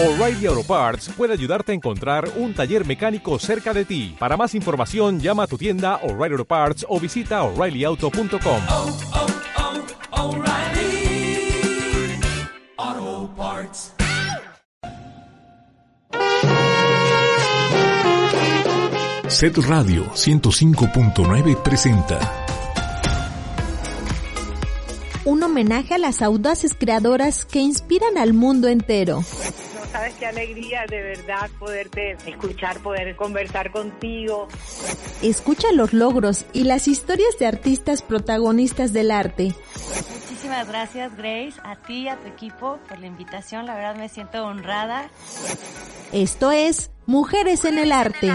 O'Reilly Auto Parts puede ayudarte a encontrar un taller mecánico cerca de ti. Para más información, llama a tu tienda O'Reilly Auto Parts o visita oreillyauto.com. oh, oh, Parts. Set Radio 105.9 presenta un homenaje a las audaces creadoras que inspiran al mundo entero. Sabes qué alegría de verdad poderte escuchar, poder conversar contigo. Escucha los logros y las historias de artistas protagonistas del arte. Muchísimas gracias Grace, a ti y a tu equipo por la invitación, la verdad me siento honrada. Esto es Mujeres en el Arte.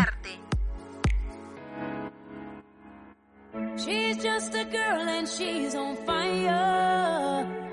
She's just a girl and she's on fire.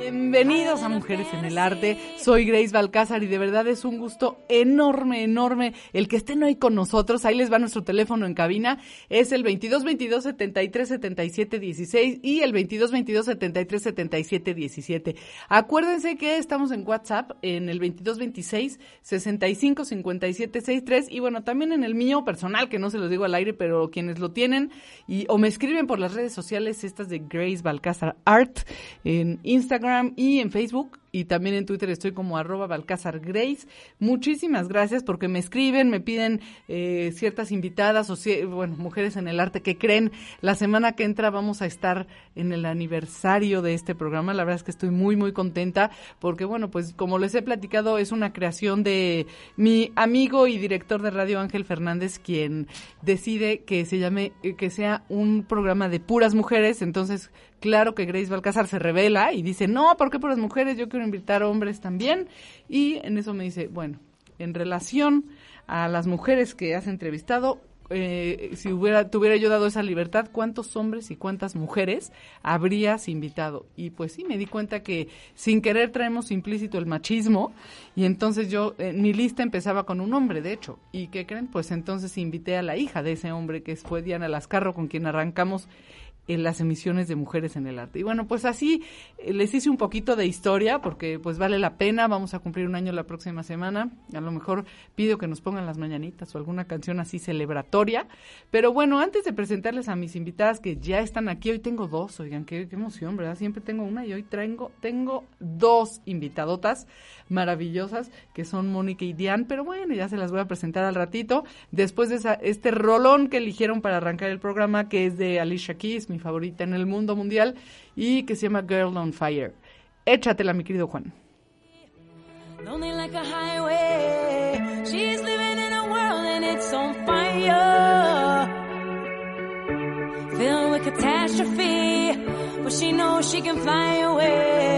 Bienvenidos a Mujeres en el Arte. Soy Grace Balcázar y de verdad es un gusto enorme, enorme el que estén hoy con nosotros. Ahí les va nuestro teléfono en cabina. Es el 22 22 73 77 16 y el 22 22 73 77 17. Acuérdense que estamos en WhatsApp en el 22 26 65 57 63 y bueno, también en el mío personal que no se los digo al aire, pero quienes lo tienen y o me escriben por las redes sociales estas de Grace Balcázar Art en Instagram y en Facebook y también en Twitter estoy como arroba Balcázar Grace. Muchísimas gracias porque me escriben, me piden eh, ciertas invitadas o bueno, mujeres en el arte que creen. La semana que entra vamos a estar en el aniversario de este programa. La verdad es que estoy muy, muy contenta porque, bueno, pues como les he platicado, es una creación de mi amigo y director de radio Ángel Fernández, quien decide que se llame, que sea un programa de puras mujeres. Entonces, claro que Grace Balcázar se revela y dice, no, ¿por qué puras mujeres? Yo quiero invitar hombres también. Y en eso me dice, bueno, en relación a las mujeres que has entrevistado, eh, si hubiera, te hubiera yo dado esa libertad, ¿cuántos hombres y cuántas mujeres habrías invitado? Y pues sí, me di cuenta que sin querer traemos implícito el machismo y entonces yo, eh, mi lista empezaba con un hombre, de hecho. ¿Y qué creen? Pues entonces invité a la hija de ese hombre que fue Diana Lascarro, con quien arrancamos en las emisiones de mujeres en el arte. Y bueno, pues así eh, les hice un poquito de historia porque pues vale la pena, vamos a cumplir un año la próxima semana, a lo mejor pido que nos pongan las mañanitas o alguna canción así celebratoria, pero bueno, antes de presentarles a mis invitadas que ya están aquí, hoy tengo dos, oigan, qué, emoción, ¿verdad? Siempre tengo una y hoy traigo, tengo dos invitadotas maravillosas que son Mónica y Diane, pero bueno, ya se las voy a presentar al ratito, después de esa, este rolón que eligieron para arrancar el programa que es de Alicia Keys, mi favorita en el mundo mundial y que se llama Girl on Fire. Échatela, mi querido Juan. Filled with catastrophe, but she knows she can fly away.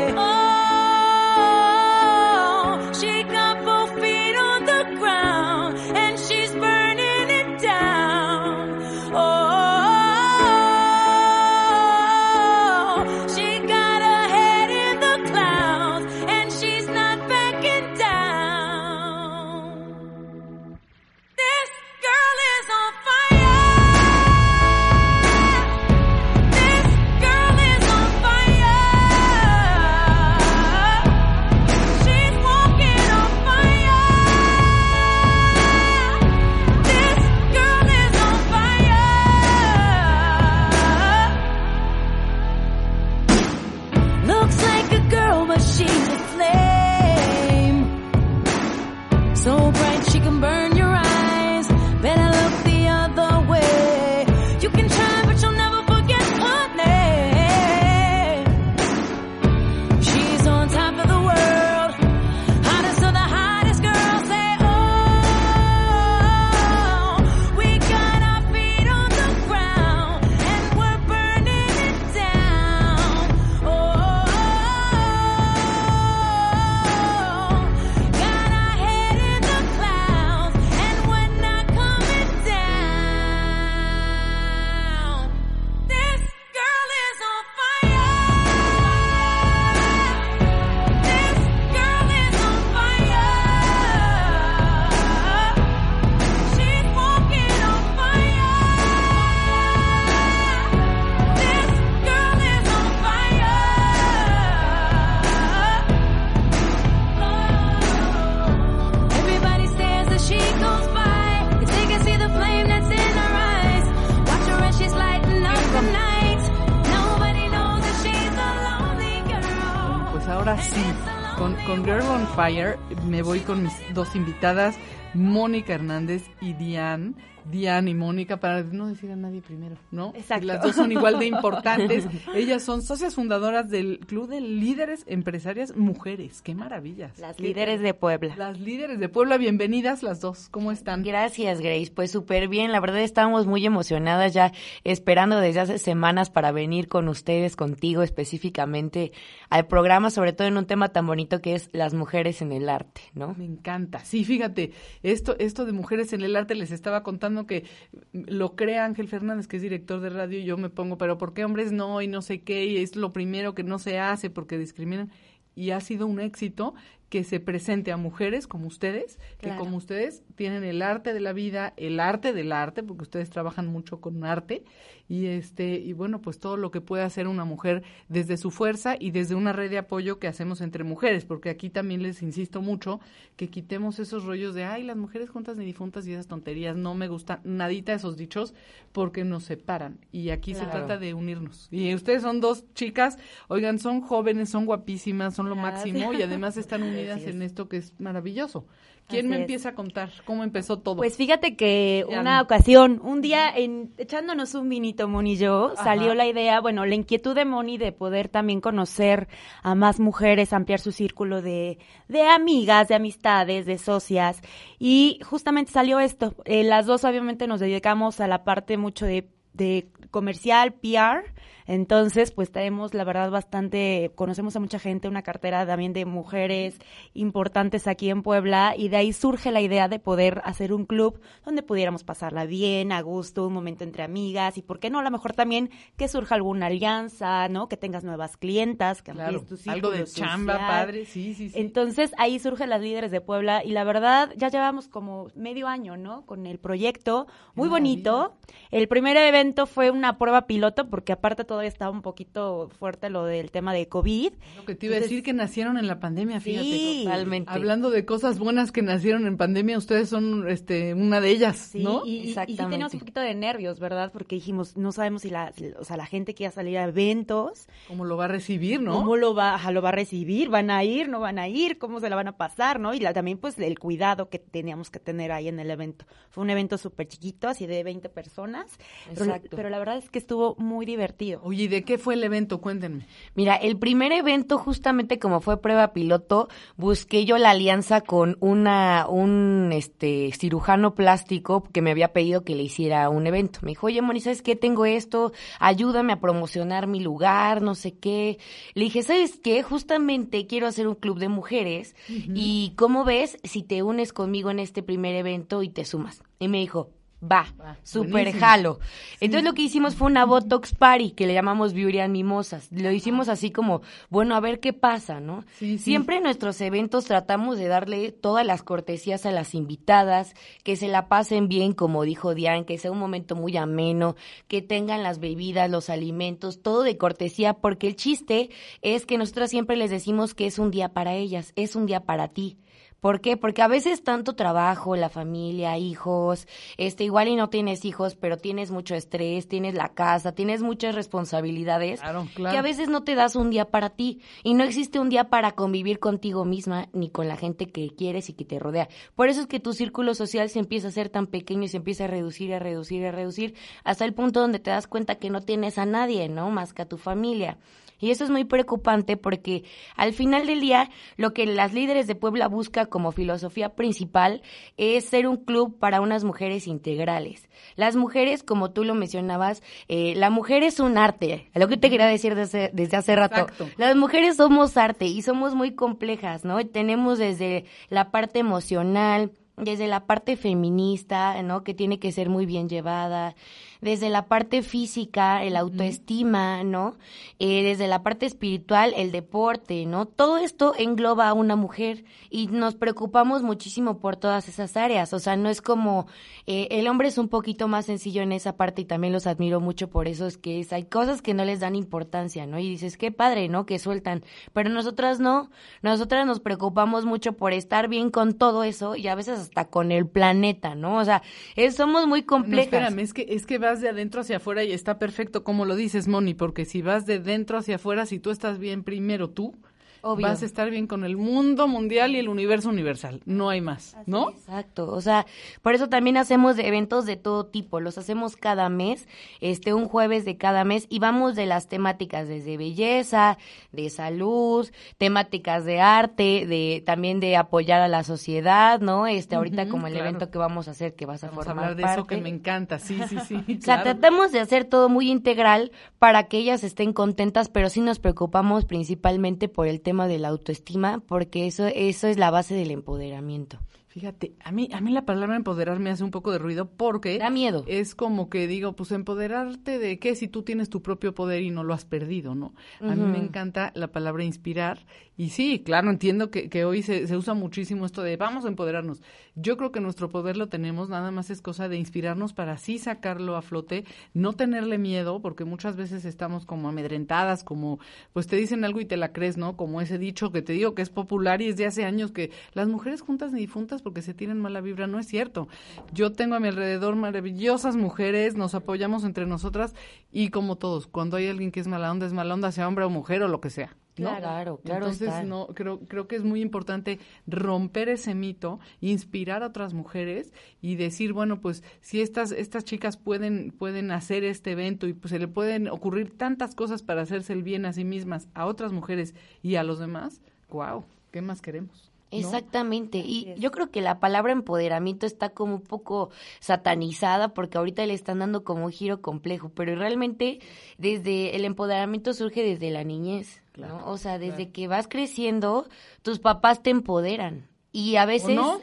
Me voy con mis dos invitadas, Mónica Hernández y Diane. Diane y Mónica, para no decir a nadie primero, ¿no? Exacto. Las dos son igual de importantes. Ellas son socias fundadoras del Club de Líderes Empresarias Mujeres. ¡Qué maravillas! Las Qué- líderes de Puebla. Las líderes de Puebla, bienvenidas las dos. ¿Cómo están? Gracias, Grace. Pues súper bien. La verdad estamos muy emocionadas ya esperando desde hace semanas para venir con ustedes, contigo específicamente al programa, sobre todo en un tema tan bonito que es las mujeres en el arte, ¿no? Me encanta. Sí, fíjate, esto, esto de mujeres en el arte les estaba contando que lo crea Ángel Fernández, que es director de radio, y yo me pongo, pero ¿por qué hombres no? Y no sé qué, y es lo primero que no se hace porque discriminan. Y ha sido un éxito que se presente a mujeres como ustedes, que como ustedes tienen el arte de la vida, el arte del arte, porque ustedes trabajan mucho con arte, y este, y bueno, pues todo lo que puede hacer una mujer desde su fuerza y desde una red de apoyo que hacemos entre mujeres, porque aquí también les insisto mucho que quitemos esos rollos de ay, las mujeres juntas ni difuntas y esas tonterías, no me gustan nadita esos dichos porque nos separan. Y aquí se trata de unirnos. Y ustedes son dos chicas, oigan, son jóvenes, son guapísimas, son lo Gracias. máximo y además están unidas en esto que es maravilloso. ¿Quién Así me es. empieza a contar cómo empezó todo? Pues fíjate que Ya una ocasión, un día en, echándonos un vinito, Moni y yo, Ajá. salió la idea, bueno, la inquietud de Moni de poder también conocer a más mujeres, ampliar su círculo de, de amigas, de amistades, de socias. Y justamente salió esto. Eh, las dos obviamente nos dedicamos a la parte mucho de, de comercial, PR. Entonces, pues tenemos, la verdad, bastante, conocemos a mucha gente, una cartera también de mujeres importantes aquí en Puebla, y de ahí surge la idea de poder hacer un club donde pudiéramos pasarla bien, a gusto, un momento entre amigas, y por qué no, a lo mejor también que surja alguna alianza, ¿no? Que tengas nuevas clientas, que claro, tu algo de chamba, padre, sí, sí, sí. Entonces ahí surgen las líderes de Puebla y la verdad ya llevamos como medio año, ¿no? Con el proyecto, muy bonito. El primer evento fue una prueba piloto porque aparte todavía estaba un poquito fuerte lo del tema de COVID. Lo que te iba a decir que nacieron en la pandemia, fíjate. Sí. Totalmente. Hablando de cosas buenas que nacieron en pandemia, ustedes son este una de ellas, Sí, ¿no? y, y- y sí Exactamente. teníamos un poquito de nervios, ¿verdad? Porque dijimos, no sabemos si la, o sea, la gente quiera salir a eventos, ¿Cómo lo va a recibir, no? ¿Cómo lo va, ajá, lo va a recibir? ¿Van a ir? ¿No van a ir? ¿Cómo se la van a pasar? ¿No? Y la- también, pues, el cuidado que teníamos que tener ahí en el evento. Fue un evento súper chiquito, así de 20 personas. Pero, Exacto. pero la verdad es que estuvo muy divertido. Oye, ¿y de qué fue el evento? Cuéntenme. Mira, el primer evento, justamente como fue prueba piloto, busqué yo la alianza con una, un este cirujano plástico que me había pedido que le hiciera un evento. Me dijo, oye, Moni, ¿sabes qué? Tengo esto, ayúdame a promocionar mi lugar, no sé qué. Le dije, ¿sabes qué? Justamente quiero hacer un club de mujeres y ¿cómo ves si te unes conmigo en este primer evento y te sumas? Y me dijo, va, Va, super buenísimo. jalo. Entonces lo que hicimos fue una Botox Party, que le llamamos Beauty and Mimosas. Lo hicimos así como, bueno, a ver qué pasa, ¿no? Sí, sí. Siempre en nuestros eventos tratamos de darle todas las cortesías a las invitadas, que se la pasen bien, como dijo Diane, que sea un momento muy ameno, que tengan las bebidas, los alimentos, todo de cortesía, porque el chiste es que nosotros siempre les decimos que es un día para ellas, es un día para ti. ¿Por qué? Porque a veces tanto trabajo, la familia, hijos, este igual y no tienes hijos, pero tienes mucho estrés, tienes la casa, tienes muchas responsabilidades, Claro, claro. que a veces no te das un día para ti y no existe un día para convivir contigo misma ni con la gente que quieres y que te rodea. Por eso es que tu círculo social se empieza a hacer tan pequeño y se empieza a reducir, a reducir, a reducir, hasta el punto donde te das cuenta que no tienes a nadie, ¿no? Más que a tu familia. Y eso es muy preocupante porque al final del día lo que las líderes de Puebla busca como filosofía principal es ser un club para unas mujeres integrales. Las mujeres, como tú lo mencionabas, eh, la mujer es un arte, lo que te quería decir desde, desde hace rato. Exacto. Las mujeres somos arte y somos muy complejas, ¿no? Tenemos desde la parte emocional, desde la parte feminista, ¿no? Que tiene que ser muy bien llevada, desde la parte física, el autoestima, ¿no? Eh, desde la parte espiritual, el deporte, ¿no? Todo esto engloba a una mujer y nos preocupamos muchísimo por todas esas áreas. O sea, no es como eh, el hombre es un poquito más sencillo en esa parte y también los admiro mucho por eso es que es, hay cosas que no les dan importancia, ¿no? Y dices, qué padre, ¿no? Que sueltan. Pero nosotras no. Nosotras nos preocupamos mucho por estar bien con todo eso y a veces hasta con el planeta, ¿no? O sea, es- somos muy No, complejas. espérame, es que, es que vas de adentro hacia afuera y está perfecto como lo dices, Moni, porque si vas de dentro hacia afuera, si tú estás bien primero tú, Obvio. vas a estar bien con el mundo mundial y el universo universal. No hay más, ¿no? Exacto, o sea, por eso también hacemos eventos de todo tipo, los hacemos cada mes, este un jueves de cada mes y vamos de las temáticas desde belleza, de salud, temáticas de arte, de también de apoyar a la sociedad, ¿no? Este ahorita como el claro. evento que vamos a hacer que vas a Vamos a formar hablar de parte. eso que me encanta, sí, sí, sí. O sea, tratamos de hacer todo muy integral para que ellas estén contentas, pero sí nos preocupamos principalmente por el tema de la autoestima, porque eso, eso es la base del empoderamiento. Fíjate, a mí, a mí la palabra empoderar me hace un poco de ruido porque Da miedo. es como que digo, pues empoderarte de qué si tú tienes tu propio poder y no lo has perdido, ¿no? A mí me encanta la palabra inspirar y sí, claro, entiendo que, que hoy se, se usa muchísimo esto de vamos a empoderarnos. Yo creo que nuestro poder lo tenemos, nada más es cosa de inspirarnos para así sacarlo a flote, no tenerle miedo, porque muchas veces estamos como amedrentadas, como pues te dicen algo y te la crees, ¿no? Como ese dicho que te digo que es popular y es de hace años que las mujeres juntas ni difuntas porque se tienen mala vibra, no es cierto. Yo tengo a mi alrededor maravillosas mujeres, nos apoyamos entre nosotras y como todos, cuando hay alguien que es mala onda, es mala onda, sea hombre o mujer o lo que sea. ¿no? Claro, claro Entonces, está. no, creo, creo que es muy importante romper ese mito, inspirar a otras mujeres y decir, bueno, pues si estas, estas chicas pueden, pueden hacer este evento y pues se le pueden ocurrir tantas cosas para hacerse el bien a sí mismas, a otras mujeres y a los demás, wow, ¿qué más queremos? ¿No? Exactamente. Y yo creo que la palabra empoderamiento está como un poco satanizada porque ahorita le están dando como un giro complejo, pero realmente desde el empoderamiento surge desde la niñez, ¿no? O sea, desde que vas creciendo, tus papás te empoderan. Y a veces no?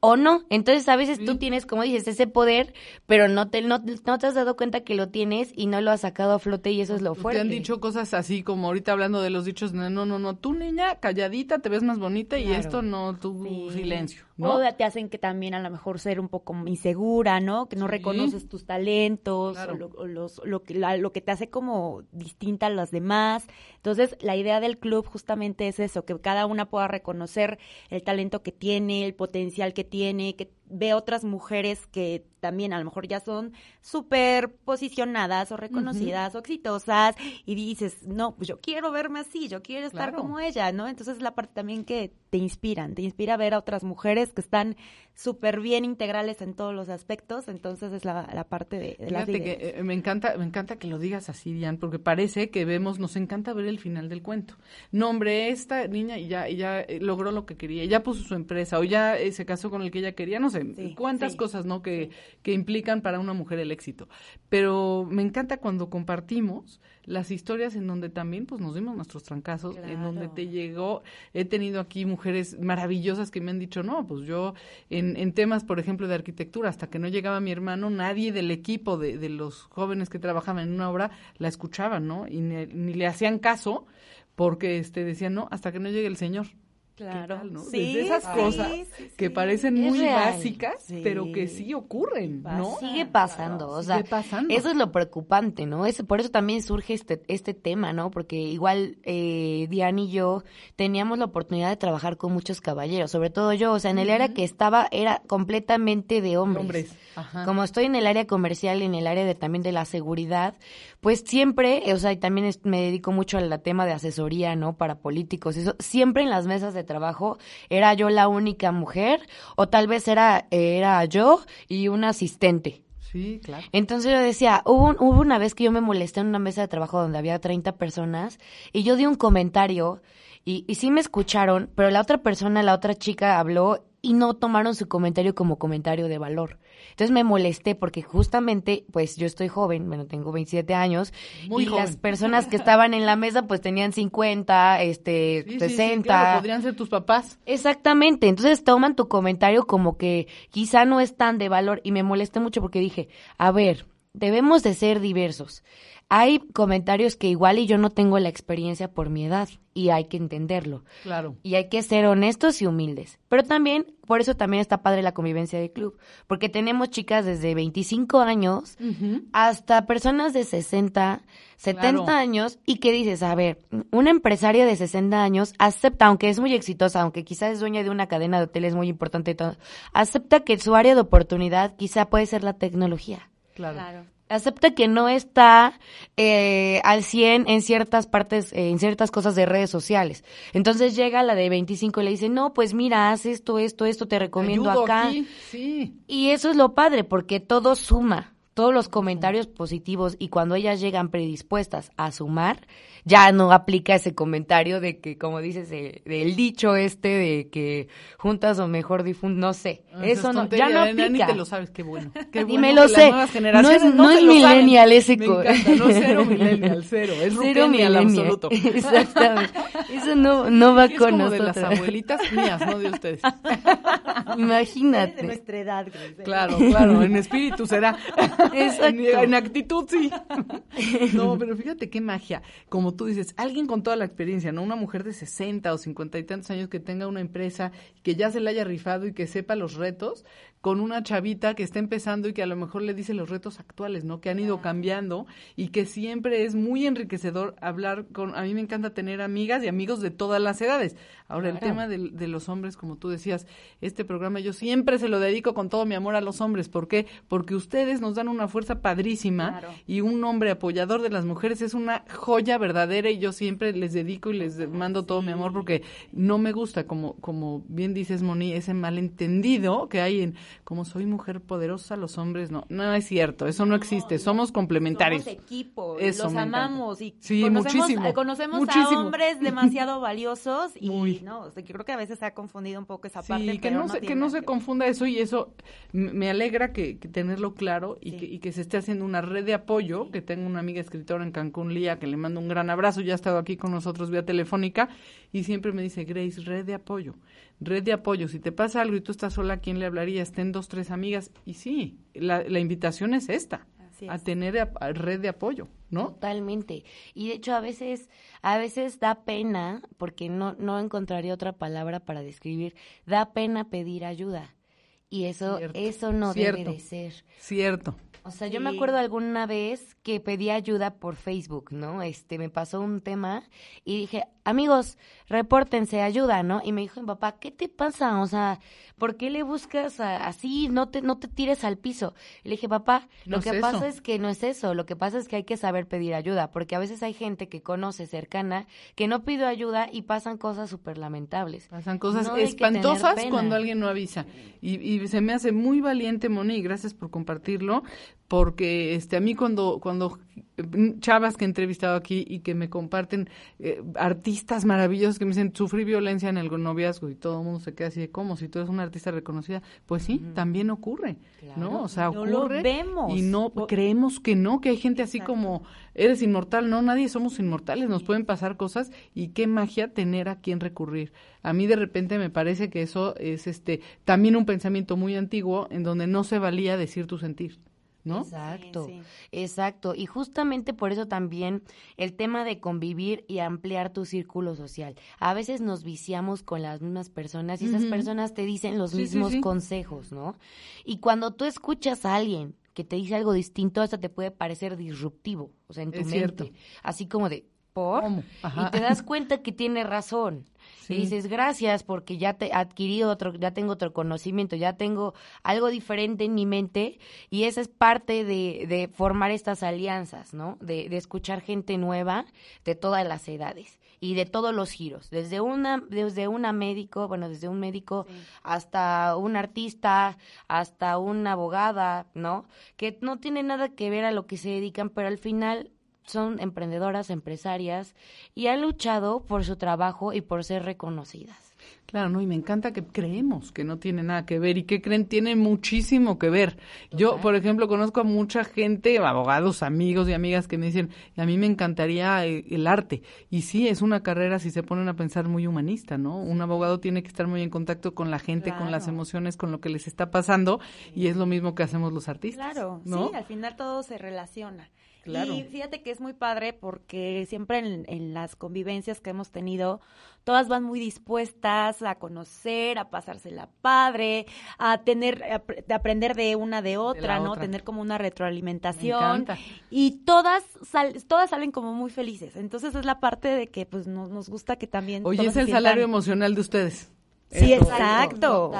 O no. Entonces a veces tú tienes, como dices, ese poder, pero no te, no, no te has dado cuenta que lo tienes y no lo has sacado a flote y eso es lo Te fuerte. han dicho cosas así como ahorita hablando de los dichos, no, no, no, no, tú niña, calladita, te ves más bonita y esto no, Sí. silencio, ¿no? O te hacen que también a lo mejor ser un poco insegura, ¿no? Que no Sí. reconoces tus talentos Claro. o, lo, o los, lo, que, la- lo que te hace como distinta a las demás. Entonces, la idea del club justamente es eso, que cada una pueda reconocer el talento que tiene, el potencial que tiene, que ve otras mujeres que también a lo mejor ya son súper posicionadas o reconocidas o exitosas y dices, no, pues yo quiero verme así, yo quiero estar Claro. como ella, ¿no? Entonces es la parte también que te inspiran, te inspira ver a otras mujeres que están súper bien integrales en todos los aspectos, entonces es la, la parte de, de las Fíjate que eh, me encanta, me encanta que lo digas así, Diane, porque parece que vemos, nos encanta ver el final del cuento. No, hombre, esta niña y ya, y ya eh, logró lo que quería, ya puso su empresa, o ya eh, se casó con el que ella quería, no sé, Sí, cuántas sí, cosas, ¿no? Que, que implican para una mujer el éxito. Pero me encanta cuando compartimos las historias en donde también, pues, nos dimos nuestros trancazos, en donde te llegó, he tenido aquí mujeres maravillosas que me han dicho, no, pues yo en, en temas, por ejemplo, de arquitectura, hasta que no llegaba mi hermano, nadie del equipo de, de los jóvenes que trabajaban en una obra la escuchaban, ¿no? Y ni, ni le hacían caso porque este decían, no, hasta que no llegue el señor. ¿Qué Claro. tal, no? Sí, Desde esas sí, cosas sí, que parecen muy real. básicas, Sí. pero que sí ocurren, ¿no? Sigue pasando, o sea, Sigue pasando. eso es lo preocupante, ¿no? Es, por eso también surge este, este tema, ¿no? Porque igual eh, Diane y yo teníamos la oportunidad de trabajar con muchos caballeros, sobre todo yo, o sea, en el área que estaba era completamente de hombres. Hombres. Ajá. Como estoy en el área comercial y en el área de también de la seguridad, pues siempre, eh, o sea, y también es- me dedico mucho al tema de asesoría, ¿no? Para políticos, eso, siempre en las mesas de trabajo era yo la única mujer o tal vez era, era yo y un asistente. Sí, claro. Entonces yo decía, hubo, hubo una vez que yo me molesté en una mesa de trabajo donde había 30 personas y yo di un comentario y, y sí me escucharon, pero la otra persona, la otra chica habló y no tomaron su comentario como comentario de valor. Entonces me molesté porque justamente, pues yo estoy joven, bueno, tengo 27 años Muy y joven. las personas que estaban en la mesa pues tenían 50, este, Sí, sí, sí, 60. claro, podrían ser tus papás. Exactamente, entonces toman tu comentario como que quizá no es tan de valor y me molesté mucho porque dije, a ver, debemos de ser diversos. Hay comentarios que igual y yo no tengo la experiencia por mi edad y hay que entenderlo. Claro. Y hay que ser honestos y humildes. Pero también, por eso también está padre la convivencia del club, porque tenemos chicas desde 25 años hasta personas de 60, 70 Claro. años y que dices, a ver, una empresaria de 60 años acepta, aunque es muy exitosa, aunque quizás es dueña de una cadena de hoteles muy importante y todo, acepta que su área de oportunidad quizá puede ser la tecnología. Claro. Claro. acepta que no está eh, al 100 en ciertas partes, eh, en ciertas cosas de redes sociales. Entonces llega la de 25 y le dice, no, pues mira, haz esto, esto, esto, te recomiendo Ayudo acá. aquí, sí. Y eso es lo padre, porque todo suma, todos los comentarios positivos y cuando ellas llegan predispuestas a sumar, ya no aplica ese comentario de que, como dices, de- del dicho este de que juntas o mejor difundas, no sé, Ah, eso es no, tontería, ya no eh, Ni aplica. te lo sabes, qué bueno. Qué Y bueno me lo que las sé. nuevas generaciones No es- no se es millennial ese Me encanta, no cero millennial, cero. Es Cero millennial. absoluto. Exactamente. Eso no, no va Es con como de nosotros. las abuelitas mías, no de ustedes. Imagínate. nuestra edad. Claro, claro, en espíritu será. Exacto. En, en actitud sí. No, pero fíjate qué magia. Como tú dices, alguien con toda la experiencia, ¿no? Una mujer de 60 o 50 y tantos años que tenga una empresa, que ya se la haya rifado y que sepa los retos, con una chavita que está empezando y que a lo mejor le dice los retos actuales, ¿no? Que han ido cambiando y que siempre es muy enriquecedor hablar con... A mí me encanta tener amigas y amigos de todas las edades. Ahora, el tema de, de los hombres, como tú decías, este programa yo siempre se lo dedico con todo mi amor a los hombres. ¿Por qué? Porque ustedes nos dan una fuerza padrísima Claro. y un hombre apoyador de las mujeres es una joya verdadera y yo siempre les dedico y les mando todo mi amor porque no me gusta, como, como bien dices, Moni, ese malentendido que hay en como soy mujer poderosa, los hombres no. No es cierto, eso no existe, somos complementarios. Somos equipo, Eso los amamos y Sí, conocemos, muchísimo, conocemos muchísimo. a hombres demasiado valiosos y Muy. no, o sea, yo creo que a veces se ha confundido un poco esa Sí, parte. que no, se, que no se confunda eso y eso me alegra que, que tenerlo claro y, Sí. que, y que se esté haciendo una red de apoyo, que tengo una amiga escritora en Cancún, Lía, que le mando un gran abrazo, ya ha estado aquí con nosotros vía telefónica y siempre me dice, Grace, red de apoyo, red de apoyo, si te pasa algo y tú estás sola, ¿a quién le hablaría? Estén dos, tres amigas y sí, la, la invitación es esta, Así a tener a- a red de apoyo, ¿no? Totalmente. Y de hecho a veces, a veces da pena, porque no, no encontraría otra palabra para describir, da pena pedir ayuda. Y eso, Cierto, eso no cierto. debe de ser. Cierto. O sea, yo me acuerdo alguna vez que pedí ayuda por Facebook, ¿no? Este, me pasó un tema y dije, amigos, repórtense, ayuda, ¿no? Y me dijo mi papá, ¿qué te pasa? O sea, ¿por qué le buscas a- así? No te, no te tires al piso. Y le dije, papá, No lo es que eso. pasa es que no es eso, lo que pasa es que hay que saber pedir ayuda, porque a veces hay gente que conoce cercana que no pidió ayuda y pasan cosas súper lamentables. Pasan cosas No espantosas cuando alguien no avisa. Y, y se me hace muy valiente, Moni, y gracias por compartirlo, porque este a mí cuando cuando eh, chavas que he entrevistado aquí y que me comparten eh, artistas maravillosos que me dicen sufrí violencia en el noviazgo y todo el mundo se queda así de cómo si tú eres una artista reconocida, pues sí, también ocurre, ¿no? O sea, No lo ocurre vemos. y no O- creemos que no, que hay gente así Exacto. como eres inmortal, no, nadie somos inmortales, nos pueden pasar cosas y qué magia tener a quien recurrir. A mí de repente me parece que eso es este también un pensamiento muy antiguo en donde no se valía decir tu sentir, ¿no? Exacto, Sí, sí. exacto. Y justamente por eso también el tema de convivir y ampliar tu círculo social. A veces nos viciamos con las mismas personas y esas personas te dicen los Sí, sí, mismos sí. consejos, ¿no? Y cuando tú escuchas a alguien que te dice algo distinto, hasta te puede parecer disruptivo, o sea, en tu Es mente. cierto. Así como de, Y te das cuenta que tiene razón. Sí. Y dices, gracias, porque ya te he adquirido otro, ya tengo otro conocimiento, ya tengo algo diferente en mi mente, y esa es parte de, de formar estas alianzas, ¿no? De, de escuchar gente nueva de todas las edades y de todos los giros, desde una, desde una médico, bueno, desde un médico hasta un artista, hasta una abogada, ¿no? Que no tiene nada que ver a lo que se dedican, pero al final son emprendedoras, empresarias y han luchado por su trabajo y por ser reconocidas. Claro, no, y me encanta que creemos que no tiene nada que ver y que creen tiene muchísimo que ver. Yo, por ejemplo, conozco a mucha gente, abogados, amigos y amigas que me dicen, a mí me encantaría eh, el arte. Y sí, es una carrera, si se ponen a pensar, muy humanista, ¿no? Un abogado tiene que estar muy en contacto con la gente, con las emociones, con lo que les está pasando, y es lo mismo que hacemos los artistas. Claro, ¿no? sí, al final todo se relaciona. Claro. Y fíjate que es muy padre porque siempre en, en las convivencias que hemos tenido, todas van muy dispuestas a conocer, a pasársela padre, a tener, a, apre- de aprender de una de otra, ¿no? otra. Tener como una Me retroalimentación. Y todas, sal- todas salen como muy felices. Entonces es la parte de que pues nos, nos gusta que también... Oye, es el salario emocional de ustedes. Sí, Eso. exacto.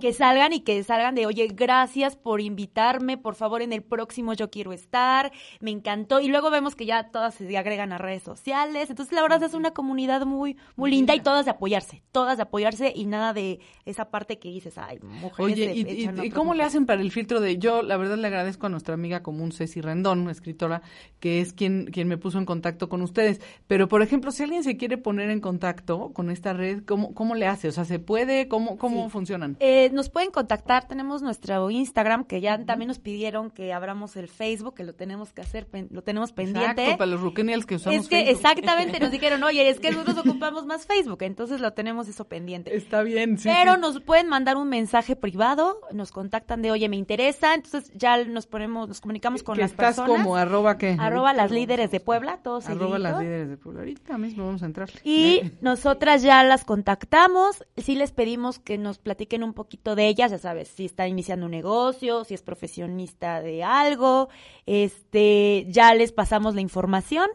Que salgan y que salgan de, oye, gracias por invitarme, por favor, en el próximo yo quiero estar, me encantó. Y luego vemos que ya todas se agregan a redes sociales. Entonces, la verdad es una comunidad muy, muy linda y todas de apoyarse, todas de apoyarse y nada de esa parte que dices, ay, mujeres. Oye, ¿y, y- y cómo le mujeres". hacen para el filtro de yo? La verdad le agradezco a nuestra amiga común Ceci Rendón, escritora, que es quien, quien me puso en contacto con ustedes. Pero, por ejemplo, si alguien se quiere poner en contacto con esta red, ¿cómo, cómo le hace? O sea, ¿se puede? ¿Cómo, cómo Sí. funcionan? Eh, nos pueden contactar, tenemos nuestro Instagram, que ya también nos pidieron que abramos el Facebook, que lo tenemos que hacer, pen- lo tenemos pendiente. Exacto, para los Ruquenials que usamos Es que Facebook. exactamente nos dijeron, oye, es que nosotros ocupamos más Facebook, entonces lo tenemos eso pendiente. Está bien, sí. Pero sí. nos pueden mandar un mensaje privado, nos contactan de, oye, me interesa, entonces ya nos ponemos, nos comunicamos con las estás personas. como arroba qué? arroba las líderes de Puebla, todos Arroba las líderes de Puebla. Ahorita mismo vamos a entrar. Y nosotras ya las contactamos, sí les pedimos que nos platiquen un poquito de ellas, ya sabes, si está iniciando un negocio, si es profesionista de algo, este, ya les pasamos la información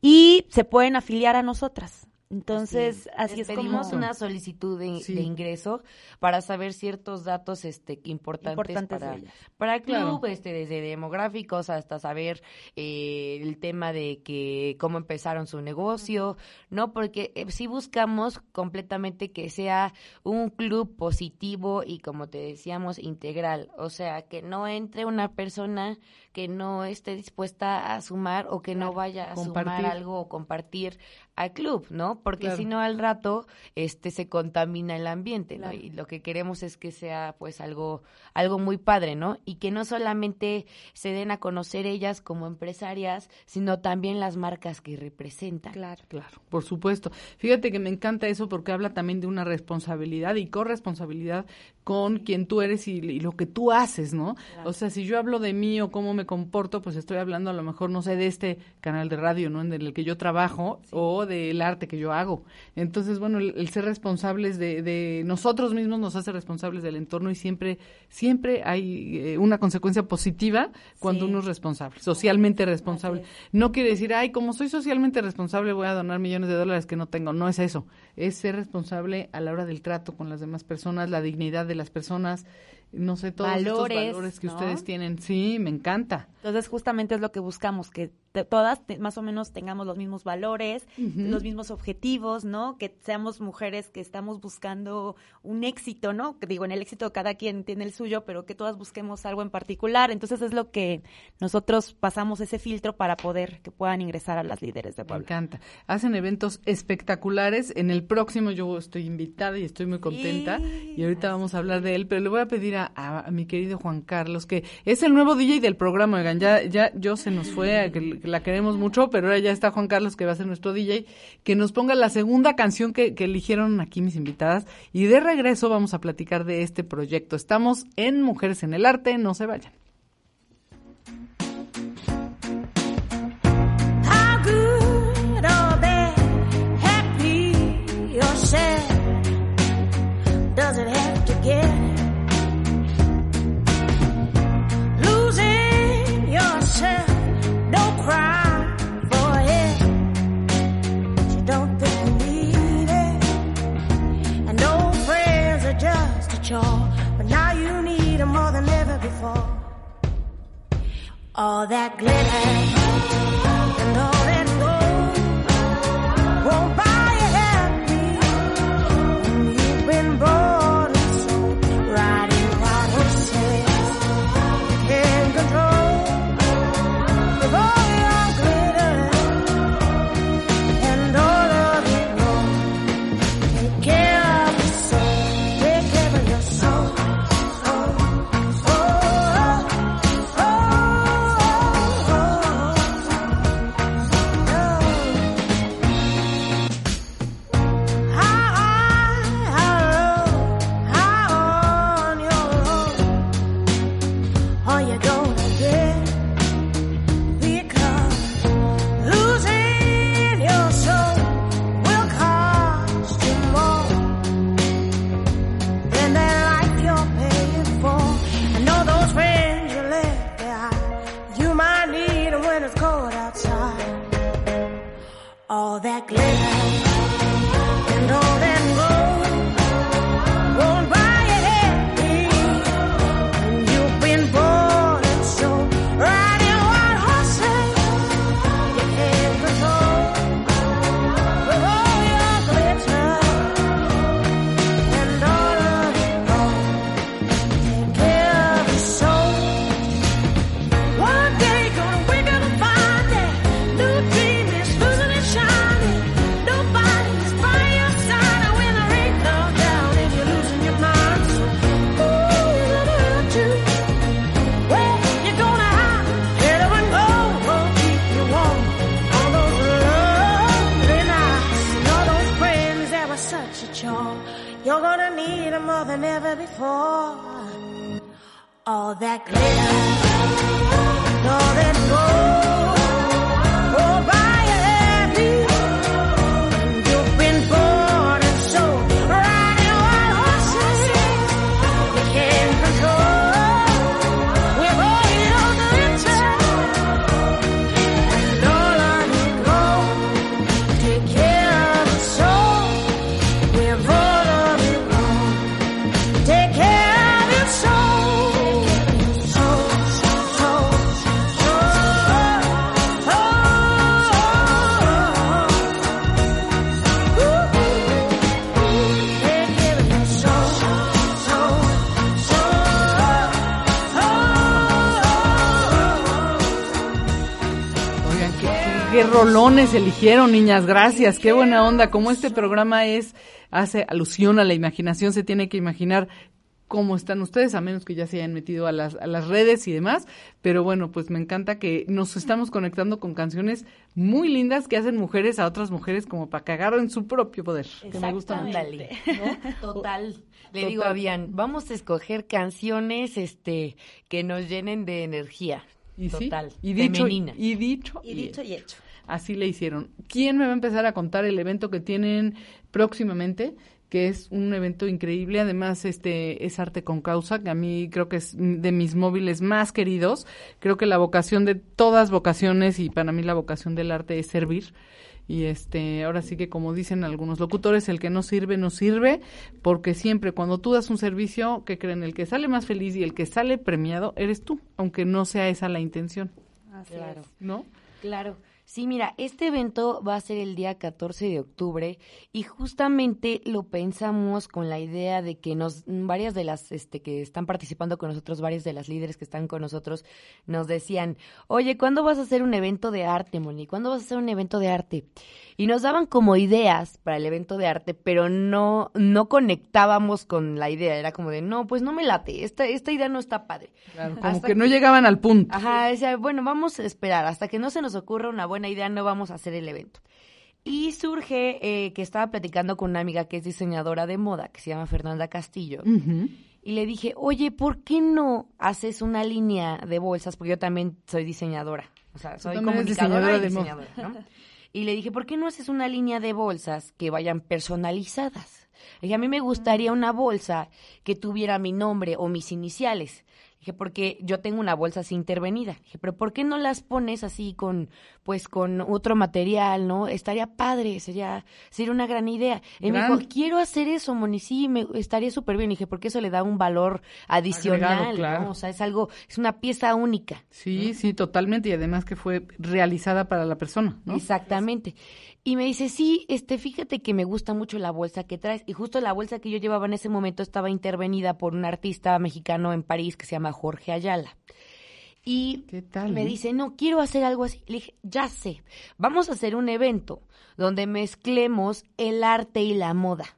y se pueden afiliar a nosotras. Entonces, así, Les es como pedimos una solicitud de, Sí. de ingreso para saber ciertos datos este importantes, Importantes para, ellas. para el club, Claro. este desde demográficos hasta saber eh, el tema de que cómo empezaron su negocio, ¿no? Porque eh, sí buscamos completamente que sea un club positivo y como te decíamos integral, o sea, que no entre una persona que no esté dispuesta a sumar o que no vaya a Compartir. sumar algo o compartir al club, ¿no? Porque Claro. si no al rato este se contamina el ambiente, ¿no? Claro. Y lo que queremos es que sea pues algo algo muy padre, ¿no? Y que no solamente se den a conocer ellas como empresarias, sino también las marcas que representan. Claro. Claro, por supuesto. Fíjate que me encanta eso porque habla también de una responsabilidad y corresponsabilidad con quien tú eres y, y lo que tú haces, ¿no? O sea, si yo hablo de mí o cómo me comporto, pues estoy hablando a lo mejor, no sé, de este canal de radio, ¿no? En el que yo trabajo o del arte que yo hago. Entonces, bueno, el, el ser responsables de, de nosotros mismos nos hace responsables del entorno y siempre, siempre hay eh, una consecuencia positiva cuando Sí. uno es responsable, socialmente responsable. No quiere decir, ay, como soy socialmente responsable voy a donar millones de dólares que no tengo. No es eso. Es ser responsable a la hora del trato con las demás personas, la dignidad de las personas, no sé, todos Valores, estos valores que ¿no? ustedes tienen. Sí, me encanta. Entonces, justamente es lo que buscamos, que todas más o menos tengamos los mismos valores, los mismos objetivos, ¿no? Que seamos mujeres que estamos buscando un éxito, ¿no? Que digo, en el éxito cada quien tiene el suyo, pero que todas busquemos algo en particular. Entonces, es lo que nosotros pasamos ese filtro para poder que puedan ingresar a las líderes de Me Puebla. encanta. Hacen eventos espectaculares. En el próximo yo estoy invitada y estoy muy contenta. Sí, y ahorita vamos a hablar de él, pero le voy a pedir a, a- a mi querido Juan Carlos, que es el nuevo DJ del programa. Oigan, ya, ya yo se nos fue, a que, que la queremos mucho, pero ahora ya está Juan Carlos, que va a ser nuestro DJ, que nos ponga la segunda canción que, eligieron aquí mis invitadas. Y de regreso vamos a platicar de este proyecto. Estamos en Mujeres en el Arte, no se vayan. Does it All that glitter. All that glitter, rolones eligieron, niñas. Gracias, qué buena onda. Como este programa es, hace alusión a la imaginación, se tiene que imaginar cómo están ustedes, a menos que ya se hayan metido a las, a las redes y demás. Pero bueno, pues me encanta que nos estamos conectando con canciones muy lindas que hacen mujeres a otras mujeres como para que agarren su propio poder. Que me gusta mucho. Ándale, Total. Le Total. digo a Bian, vamos a escoger canciones este que nos llenen de energía. Y sí, Total. y dicho, femenina. y dicho, Y dicho y hecho. Así le hicieron. ¿Quién me va a empezar a contar el evento que tienen próximamente? Que es un evento increíble. Además, este es arte con causa, que a mí creo que es de mis móviles más queridos. Creo que la vocación de todas vocaciones y para mí la vocación del arte es servir. Y este, ahora sí que como dicen algunos locutores, el que no sirve, no sirve, porque siempre cuando tú das un servicio, que creen, el que sale más feliz y el que sale premiado eres tú, aunque no sea esa la intención, Claro. ¿no? Claro. Sí, mira, este evento va a ser el día 14 de octubre y justamente lo pensamos con la idea de que nos varias de las este que están participando con nosotros, varias de las líderes que están con nosotros nos decían, "Oye, ¿cuándo vas a hacer un evento de arte, Moni? ¿Cuándo vas a hacer un evento de arte?" Y nos daban como ideas para el evento de arte, pero no no conectábamos con la idea, era como de, "No, pues no me late, esta esta idea no está padre." Claro, como que no llegaban al punto. Ajá, decía, bueno, vamos a esperar, hasta que no se nos ocurra una buena idea, no vamos a hacer el evento. Y surge eh, que estaba platicando con una amiga que es diseñadora de moda, que se llama Fernanda Castillo, y le dije, oye, ¿por qué no haces una línea de bolsas? Porque yo también soy diseñadora, o sea, soy comunicadora diseñadora y de moda. diseñadora, ¿no? Y le dije, ¿por qué no haces una línea de bolsas que vayan personalizadas? Le dije, a mí me gustaría una bolsa que tuviera mi nombre o mis iniciales. Dije, porque yo tengo una bolsa así intervenida. Dije, pero ¿por qué no las pones así con, pues, con otro material, no? Estaría padre, sería, sería una gran idea. Y me dijo, quiero hacer eso, Moni, sí, me, estaría súper bien. Dije, porque eso le da un valor adicional, Agregado, claro. ¿no? O sea, es algo, es una pieza única. Sí, sí, totalmente. Y además que fue realizada para la persona, ¿no? Exactamente. Y me dice, sí, este, fíjate que me gusta mucho la bolsa que traes. Y justo la bolsa que yo llevaba en ese momento estaba intervenida por un artista mexicano en París que se llama Jorge Ayala. Y ¿Qué tal? me eh? dice, no, quiero hacer algo así. Le dije, ya sé, vamos a hacer un evento donde mezclemos el arte y la moda.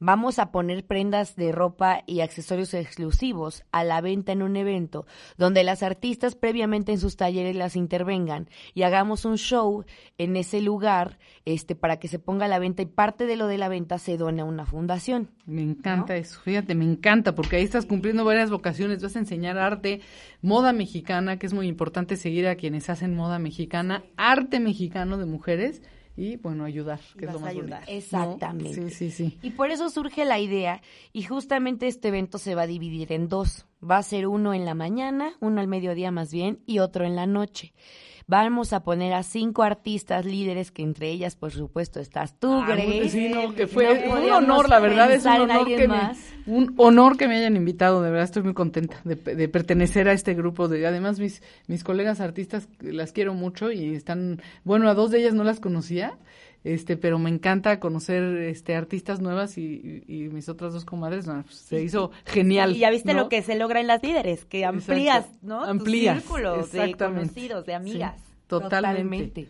Vamos a poner prendas de ropa y accesorios exclusivos a la venta en un evento donde las artistas previamente en sus talleres las intervengan y hagamos un show en ese lugar este para que se ponga a la venta y parte de lo de la venta se done a una fundación. Me encanta eso, fíjate, me encanta, porque ahí estás cumpliendo varias vocaciones, vas a enseñar arte, moda mexicana, que es muy importante seguir a quienes hacen moda mexicana, arte mexicano de mujeres y, bueno, ayudar, que es lo a más ayudar. bonito, ¿no? Exactamente. Sí, sí, sí. Y por eso surge la idea y justamente este evento se va a dividir en dos. Va a ser uno en la mañana, uno al mediodía más bien, y otro en la noche. Vamos a poner a cinco artistas líderes, que entre ellas, por supuesto, estás tú, Ah, Grace. sí, no, que No fue un honor, la verdad, es un honor, que me, un honor que me hayan invitado, de verdad estoy muy contenta de, de pertenecer a este grupo. De, además, mis, mis colegas artistas las quiero mucho y están, bueno, a dos de ellas no las conocía, este, pero me encanta conocer este artistas nuevas y, y- y mis otras dos comadres, no, pues, se hizo genial. Y ya viste ¿no? lo que se logra en las líderes, que amplías, Exacto. ¿no? Amplías, Tu círculo de conocidos, de amigas. Sí, Totalmente.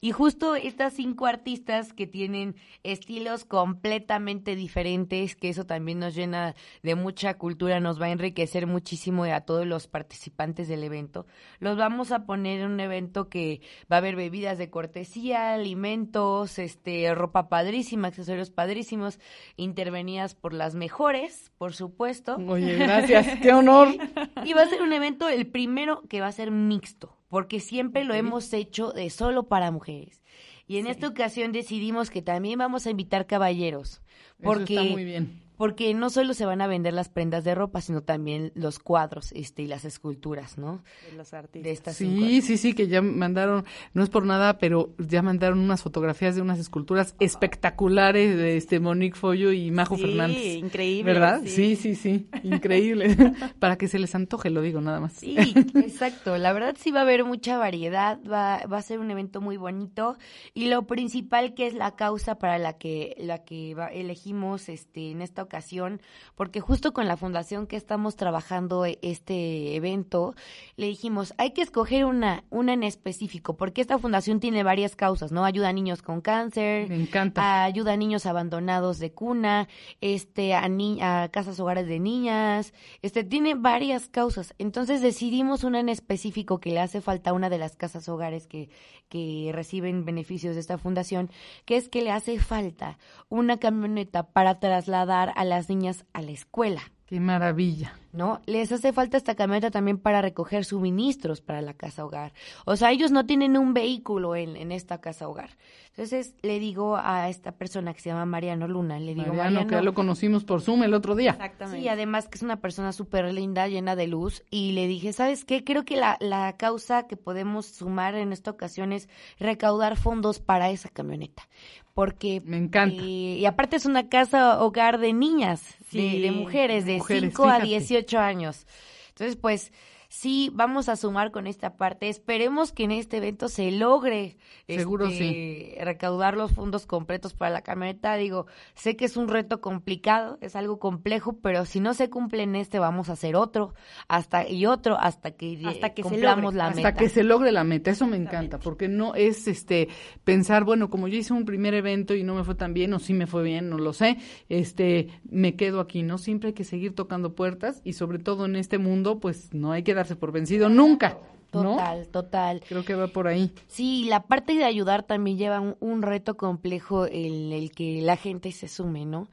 Y justo estas cinco artistas que tienen estilos completamente diferentes, que eso también nos llena de mucha cultura, nos va a enriquecer muchísimo a todos los participantes del evento. Los vamos a poner en un evento que va a haber bebidas de cortesía, alimentos, este, ropa padrísima, accesorios padrísimos, intervenidas por las mejores, por supuesto. Oye, gracias, qué honor. Y va a ser un evento, el primero que va a ser mixto, porque siempre lo hemos hecho de solo para mujeres. Y en esta ocasión decidimos que también vamos a invitar caballeros, porque Eso está muy bien. Porque no solo se van a vender las prendas de ropa, sino también los cuadros, este y las esculturas, ¿no? De los artistas. De estas cinco Sí, sí, sí, que ya mandaron, no es por nada, pero ya mandaron unas fotografías de unas esculturas espectaculares de este Monique Follo y Majo Sí, Fernández. increíble, ¿Verdad? sí. Sí, sí, sí, increíble. Para que se les antoje, lo digo nada más. Sí, exacto. La verdad sí va a haber mucha variedad, va, va a ser un evento muy bonito y lo principal que es la causa para la que la que va- elegimos este en esta ocasión, porque justo con la fundación que estamos trabajando e- este evento, le dijimos, hay que escoger una una en específico, porque esta fundación tiene varias causas, ¿no? Ayuda a niños con cáncer, Me encanta. ayuda a niños abandonados de cuna, este, a, ni- a casas hogares de niñas, este, tiene varias causas. Entonces decidimos una en específico que le hace falta a una de las casas hogares que, que reciben beneficios de esta fundación, que es que le hace falta una camioneta para trasladar a las niñas a la escuela. Qué maravilla. ¿no? Les hace falta esta camioneta también para recoger suministros para la casa hogar. O sea, ellos no tienen un vehículo en, en esta casa hogar. Entonces le digo a esta persona que se llama Mariano Luna, le digo, Mariano, Mariano, que ya lo conocimos por Zoom el otro día. Exactamente. Sí, además que es una persona súper linda, llena de luz. Y le dije, ¿sabes qué? Creo que la, la causa que podemos sumar en esta ocasión es recaudar fondos para esa camioneta. Porque... Me encanta. eh, y aparte es una casa hogar de niñas, Sí, de, mujeres, de mujeres, 5 a fíjate. 18 años. Entonces, pues... Sí, vamos a sumar con esta parte. Esperemos que en este evento se logre Seguro este, recaudar los fondos completos para la camioneta. Digo, sé que es un reto complicado, es algo complejo, pero si no se cumple en este, vamos a hacer otro, hasta y otro, hasta que, Hasta que se logre, la hasta meta. que se logre la meta. Eso me encanta, porque no es este pensar, bueno, como yo hice un primer evento y no me fue tan bien, o sí me fue bien, no lo sé, este, me quedo aquí, ¿no? Siempre hay que seguir tocando puertas y sobre todo en este mundo, pues no hay que darse por vencido nunca, ¿no? Total, total. Creo que va por ahí. Sí, la parte de ayudar también lleva un, un reto complejo en el que la gente se sume, ¿no?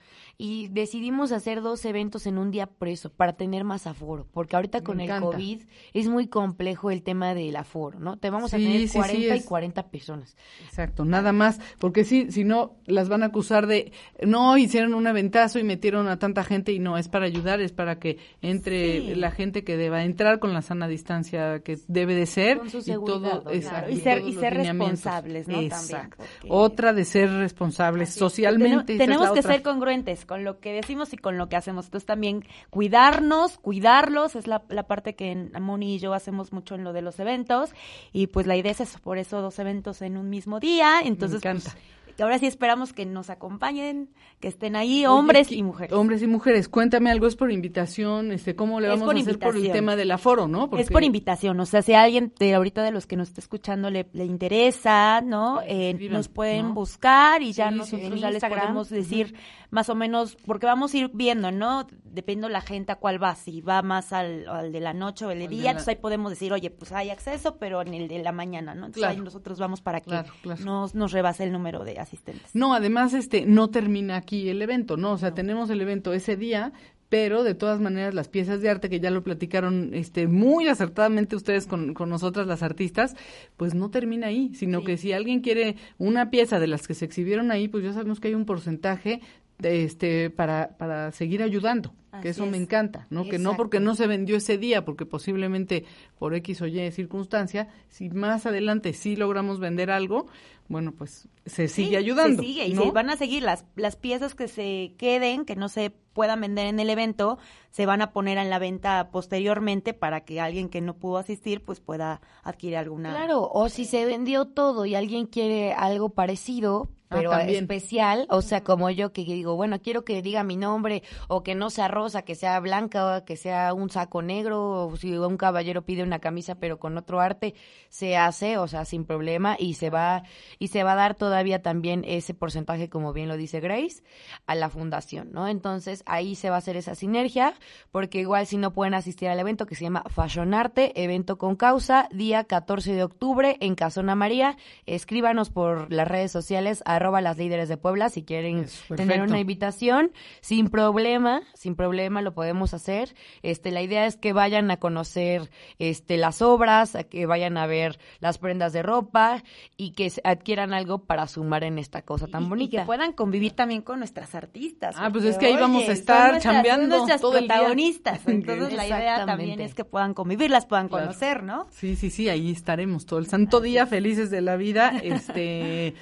Y decidimos hacer dos eventos en un día por eso, para tener más aforo, porque ahorita con el. COVID es muy complejo el tema del aforo, ¿no? Te vamos a Sí, tener sí, sí, 40 es- y 40 personas. Exacto, nada más, porque si, si no, las van a acusar de, no, hicieron un aventazo y metieron a tanta gente y no, es para ayudar, es para que entre Sí. la gente que deba entrar con la sana distancia que debe de ser Con su y seguridad, y ser- y ser responsables, ¿no? También, Exacto. porque- Otra de ser responsables socialmente. Tenemos, es que otra. ser congruentes con lo que decimos y con lo que hacemos. Entonces también cuidarnos, cuidarlos, es la, la parte que Moni y yo hacemos mucho en lo de los eventos. Y pues la idea es eso, por eso dos eventos en un mismo día. Entonces, encanta. pues, que ahora sí esperamos que nos acompañen, que estén ahí, hombres ¿qué- y mujeres. Hombres y mujeres, cuéntame algo, es por invitación, este, ¿cómo le vamos a hacer por el tema del aforo, no? Es por invitación, o sea, si a alguien de ahorita de los que nos está escuchando le, le interesa, ¿no? Eh, nos pueden ¿no? buscar y ya Sí, nosotros ya les podemos decir más o menos, porque vamos a ir viendo, ¿no? Depende la gente a cuál va, si va más al, al de la noche o el de día, la- entonces ahí podemos decir, oye, pues hay acceso, pero en el de la mañana, ¿no? Entonces Claro. ahí nosotros vamos para que Claro, claro. no nos rebase el número de asistentes. No, además, este, no termina aquí el evento, ¿no? O sea, tenemos el evento ese día, pero de todas maneras las piezas de arte que ya lo platicaron, este, muy acertadamente ustedes con, con nosotras las artistas, pues no termina ahí, sino que si alguien quiere una pieza de las que se exhibieron ahí, pues ya sabemos que hay un porcentaje de, este, para, para seguir ayudando. Que eso me encanta, ¿no? Que no porque no se vendió ese día, porque posiblemente por X o Y circunstancia, si más adelante sí logramos vender algo, bueno, pues se sigue Sí, ayudando. Se sigue y ¿no? se van a seguir las, las piezas que se queden, que no se puedan vender en el evento, se van a poner en la venta posteriormente para que alguien que no pudo asistir pues pueda adquirir alguna. Claro, o si se vendió todo y alguien quiere algo parecido, pero también. especial, o sea, como yo que digo, bueno, quiero que diga mi nombre o que no sea rosa, que sea blanca, o que sea un saco negro, o si un caballero pide una camisa pero con otro arte, se hace, o sea, sin problema y se va y se va a dar todavía también ese porcentaje, como bien lo dice Grace, a la fundación, ¿no? Entonces ahí se va a hacer esa sinergia, porque igual si no pueden asistir al evento que se llama Fashion Arte, evento con causa, día 14 de octubre en Casona María, escríbanos por las redes sociales, arroba las líderes de Puebla, si quieren tener una invitación, sin problema, sin problema lo podemos hacer. Este, la idea es que vayan a conocer este las obras, a que vayan a ver las prendas de ropa y que se- adquieran algo para sumar en esta cosa tan Y- Y bonita. que puedan convivir también con nuestras artistas. Ah, pues es que ahí vamos a estar chambeando son nuestras todo el día. protagonistas. Entonces la idea también es que puedan convivir, las puedan Claro. conocer, ¿no? Sí, sí, sí, ahí estaremos todo el santo día, felices de la vida, este,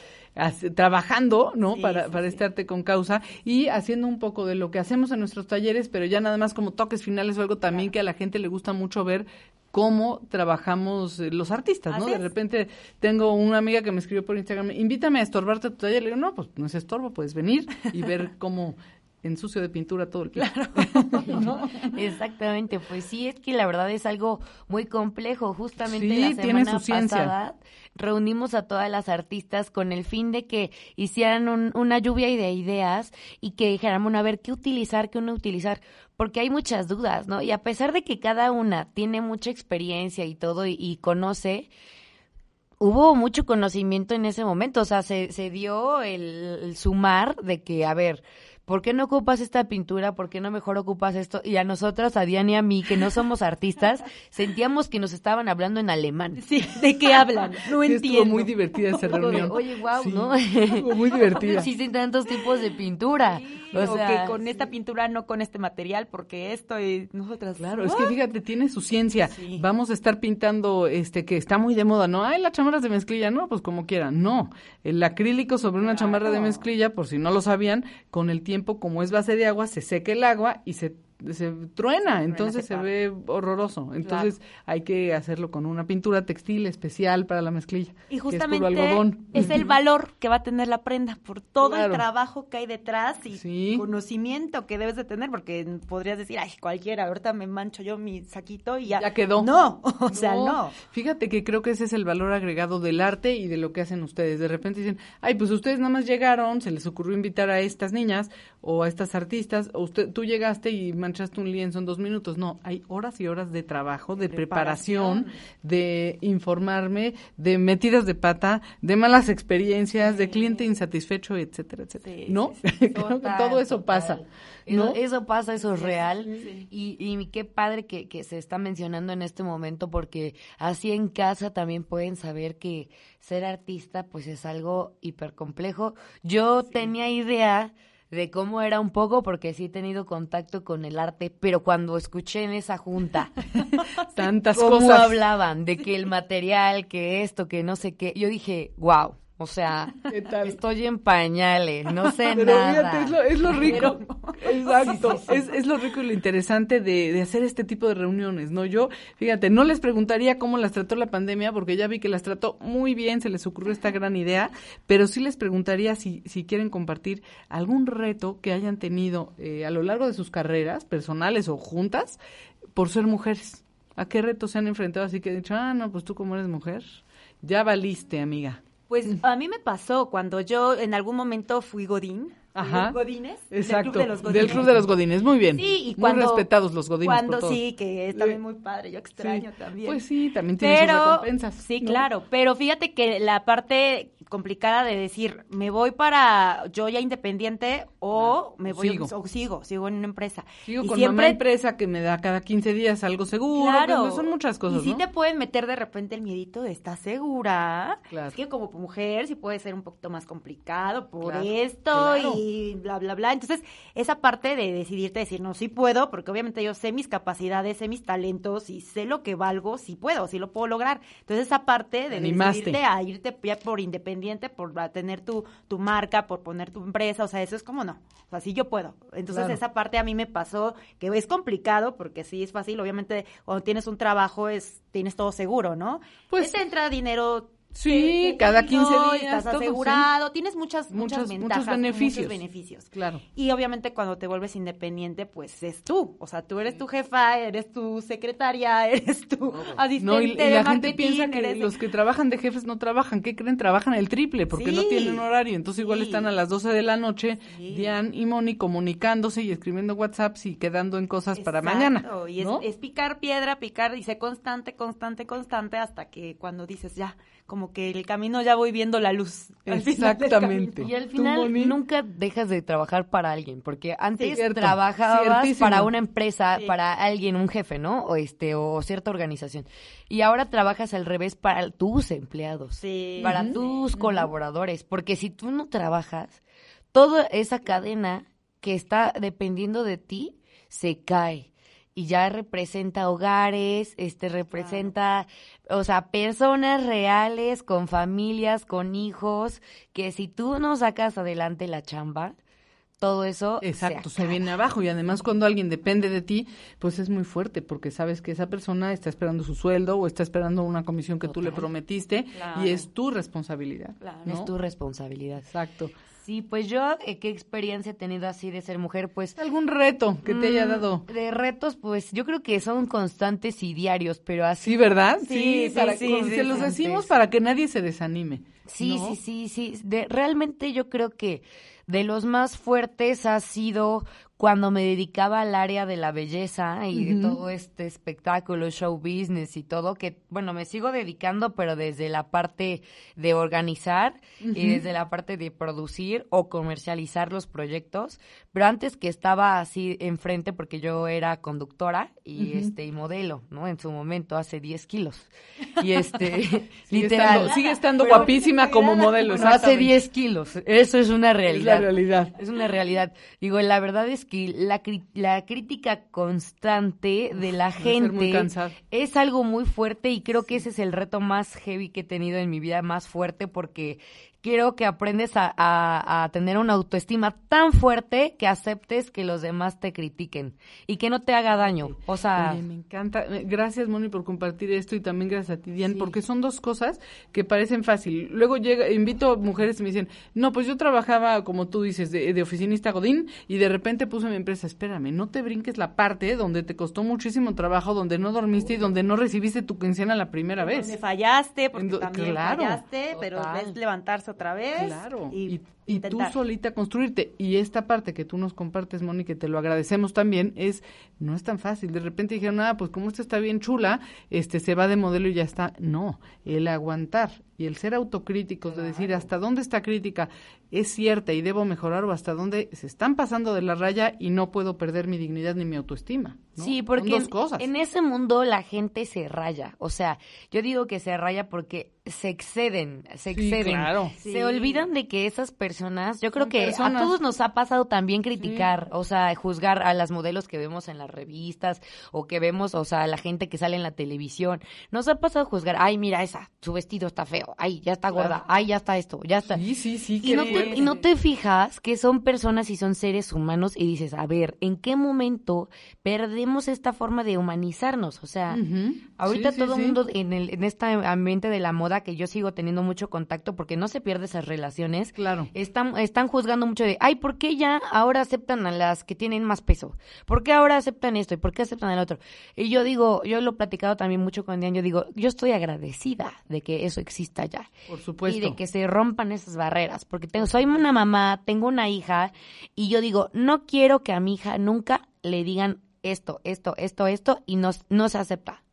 trabajando, ¿no? Sí, para sí, para sí. este arte con causa y haciendo un poco de lo que hacemos en nuestros talleres, pero ya nada más como toques finales o algo también que a la gente le gusta mucho ver cómo trabajamos eh, los artistas, ¿no? Así De repente tengo una amiga que me escribió por Instagram, invítame a estorbarte a tu taller. Le digo, no, pues no es estorbo, puedes venir y ver cómo ensucio de pintura todo el piso. Exactamente, pues sí, es que la verdad es algo muy complejo. Justamente Sí, la tiene semana su ciencia. Reunimos a todas las artistas con el fin de que hicieran un- una lluvia de ideas y que dijeran, bueno, a ver, ¿qué utilizar, qué no utilizar? Porque hay muchas dudas, ¿no? Y a pesar de que cada una tiene mucha experiencia y todo y, y conoce, hubo mucho conocimiento en ese momento, o sea, se, se dio el, el sumar de que, a ver, ¿por qué no ocupas esta pintura? ¿Por qué no mejor ocupas esto? Y a nosotras, a Diana y a mí, que no somos artistas, sentíamos que nos estaban hablando en alemán. Sí, ¿de qué hablan? No Sí, entiendo. estuvo muy divertida esa reunión. Oye, wow, Sí, ¿no? estuvo muy divertida. Existen tantos tipos de pintura. O, o sea, que con esta pintura, no con este material, porque esto y nosotras. Claro, es que fíjate, tiene su ciencia. Vamos a estar pintando, este, que está muy de moda, ¿no? Ay, las chamarras de mezclilla, no, pues como quieran. No, el acrílico sobre una chamarra de mezclilla, por si no lo sabían, con el tiempo, como es base de agua, se seca el agua y se se truena, entonces se, ve horroroso. Entonces hay que hacerlo con una pintura textil especial para la mezclilla. Y que es puro justamente algodón. es, el valor que va a tener la prenda por todo Claro. el trabajo que hay detrás y Sí. conocimiento que debes de tener, porque podrías decir, ay, cualquiera, ahorita me mancho yo mi saquito y ya. Ya quedó. No, o sea, no. Fíjate que creo que ese es el valor agregado del arte y de lo que hacen ustedes. De repente dicen, ay, pues ustedes nada más llegaron, se les ocurrió invitar a estas niñas o a estas artistas, o usted, tú llegaste y un lienzo en dos minutos. No, hay horas y horas de trabajo, de preparación, de informarme, de metidas de pata, de malas experiencias, de cliente insatisfecho, etcétera, etcétera. Sí, ¿No? sí, sí. Creo que Total, todo eso pasa. Eso, ¿no? eso pasa, eso es real. Y, y qué padre que, que se está mencionando en este momento, porque así en casa también pueden saber que ser artista, pues es algo hiper complejo. Yo tenía idea de cómo era un poco, porque sí he tenido contacto con el arte, pero cuando escuché en esa junta Tantas cómo cosas. hablaban de que el material, que esto, que no sé qué, yo dije, wow. O sea, estoy en pañales, no sé Pero nada. fíjate, es lo, es lo rico. Exacto. Sí, sí, sí. Es, es lo rico y lo interesante de, de hacer este tipo de reuniones, ¿no? Yo, fíjate, no les preguntaría cómo las trató la pandemia, porque ya vi que las trató muy bien, se les ocurrió esta gran idea, pero sí les preguntaría si, si quieren compartir algún reto que hayan tenido eh, a lo largo de sus carreras, personales o juntas, por ser mujeres. ¿A qué retos se han enfrentado? Así que he dicho, ah, no, pues tú como eres mujer, ya valiste, amiga. Pues a mí me pasó cuando yo en algún momento fui Godín. Ajá. Godines. Exacto. Del Club de los Del Godines. Club de los Godines, muy bien. Sí, y muy cuando. respetados los Godines. Cuando por sí, que es también muy padre. Yo extraño Sí. también. Pues sí, también tiene sus recompensas. sí, ¿no? claro, pero fíjate que la parte complicada de decir, me voy para yo ya independiente o me voy Sigo. o sigo, sigo en una empresa. Sigo y con siempre mamá empresa que me da cada 15 días algo seguro. Claro. pues, son muchas cosas, Y sí ¿no? te pueden meter de repente el miedito de ¿estás segura? Claro. Es que como mujer sí puede ser un poquito más complicado por Claro, esto claro. y bla, bla, bla. Entonces, esa parte de decidirte decir, no, sí puedo, porque obviamente yo sé mis capacidades, sé mis talentos y sé lo que valgo, sí puedo, sí lo puedo lograr. Entonces, esa parte de Animaste. decidirte a irte ya por independiente, por tener tu, tu marca, por poner tu empresa, o sea, eso es como no. O sea, sí yo puedo. Entonces, Claro. esa parte a mí me pasó que es complicado porque sí es fácil, obviamente cuando tienes un trabajo es tienes todo seguro, ¿no? Pues- Pues te entra dinero Sí, cada te 15 ayudó, días, Estás todo, sí. asegurado, tienes muchas, muchas, muchos ventajas, beneficios. muchos beneficios. Claro. Y obviamente cuando te vuelves independiente, pues es tú. O sea, tú eres tu jefa, eres tu secretaria, eres tu asistente No, y, la gente piensa que eres- los que trabajan de jefes no trabajan. ¿Qué creen? Trabajan el triple porque no tienen horario. Entonces igual sí. están a las 12 de la noche, Sí. Diane y Moni comunicándose y escribiendo WhatsApps y quedando en cosas para Exacto, mañana. Y es, ¿no? es picar piedra, picar, y sé constante, constante, constante, hasta que cuando dices ya, como que el camino ya voy viendo la luz. Exactamente. Y al ¿Tú, final nunca dejas de trabajar para alguien, porque antes Cierto, trabajabas ciertísimo. para una empresa, Sí. para alguien, un jefe, ¿no? O este o cierta organización. Y ahora trabajas al revés para tus empleados, Sí. para tus colaboradores, porque si tú no trabajas, toda esa cadena que está dependiendo de ti se cae. Y ya representa hogares, este representa, o sea, personas reales, con familias, con hijos, que si tú no sacas adelante la chamba, todo eso Exacto, se, viene abajo y además cuando alguien depende de ti, pues es muy fuerte porque sabes que esa persona está esperando su sueldo o está esperando una comisión que tú le prometiste Claro. y es tu responsabilidad. Claro. ¿no? Es tu responsabilidad. Exacto. Sí, pues yo, eh, ¿qué experiencia he tenido así de ser mujer? Pues ¿Algún reto que te haya mm, dado? De retos, pues yo creo que son constantes y diarios, pero así Sí, ¿verdad? Sí, sí, para- sí, con- sí, se los decimos para que nadie se desanime. Sí, ¿no? sí, sí, sí. De, realmente yo creo que de los más fuertes ha sido cuando me dedicaba al área de la belleza y de todo este espectáculo, show business y todo, que bueno, me sigo dedicando, pero desde la parte de organizar y desde la parte de producir o comercializar los proyectos, pero antes que estaba así enfrente, porque yo era conductora y este y modelo, ¿no? En su momento, hace 10 kilos. Y este, Sigue literal. estando, sigue estando Pero- guapísima como modelo. Hace exactamente. 10 kilos. Eso es una Es realidad. la realidad. Es una realidad. Digo, la verdad es que la, la crítica constante de la gente es algo muy fuerte y creo que ese es el reto más heavy que he tenido en mi vida, más fuerte, porque creo que aprendes a, a- a tener una autoestima tan fuerte que aceptes que los demás te critiquen y que no te haga daño. O sea, Oye, me encanta. Gracias, Moni, por compartir esto y también gracias a ti, Diane, porque son dos cosas que parecen fácil. Luego llega, invito a mujeres y me dicen, no, pues yo trabajaba, como tú dices, de, de oficinista Godín y de repente puse mi empresa. Espérame, no te brinques la parte donde te costó muchísimo trabajo, donde no dormiste y donde no recibiste tu quincena la primera vez. Donde fallaste, porque En do- también claro. fallaste, pero Total. ves levantarse otra vez. Claro, Y, y, y tú solita construirte. Y esta parte que tú nos compartes, Moni, que te lo agradecemos también, es, no es tan fácil. De repente dijeron, ah, pues como esta está bien chula, este se va de modelo y ya está. No, el aguantar y el ser autocríticos, de decir hasta dónde esta crítica es cierta y debo mejorar o hasta dónde se están pasando de la raya y no puedo perder mi dignidad ni mi autoestima. ¿no? Sí, porque dos en, cosas. en ese mundo la gente se raya. O sea, yo digo que se raya porque se exceden, se Sí, exceden. claro. Se olvidan de que esas personas, yo creo Son que personas. a todos nos ha pasado también criticar, o sea, juzgar a las modelos que vemos en las revistas o que vemos, o sea, a la gente que sale en la televisión. Nos ha pasado juzgar, ay, mira esa, su vestido está feo, ay, ya está gorda, ay, ya está esto, ya está. Sí, sí, sí. Y no, te, fuerte. y no te fijas que son personas y son seres humanos y dices, a ver, ¿en qué momento perdemos esta forma de humanizarnos? O sea, ahorita Sí, todo el sí. mundo en, el, en este ambiente de la moda que yo sigo teniendo mucho contacto porque no se pierde esas relaciones, Claro. Están, están juzgando mucho de, ay, ¿por qué ya ahora aceptan a las que tienen más peso? ¿Por qué ahora aceptan esto y por qué aceptan el otro? Y yo digo, yo lo he platicado también mucho con Diane, yo digo, yo estoy agradecida de que eso exista ya Por supuesto. y de que se rompan esas barreras, porque tengo, soy una mamá, tengo una hija y yo digo, no quiero que a mi hija nunca le digan esto, esto, esto, esto y no, no se acepta.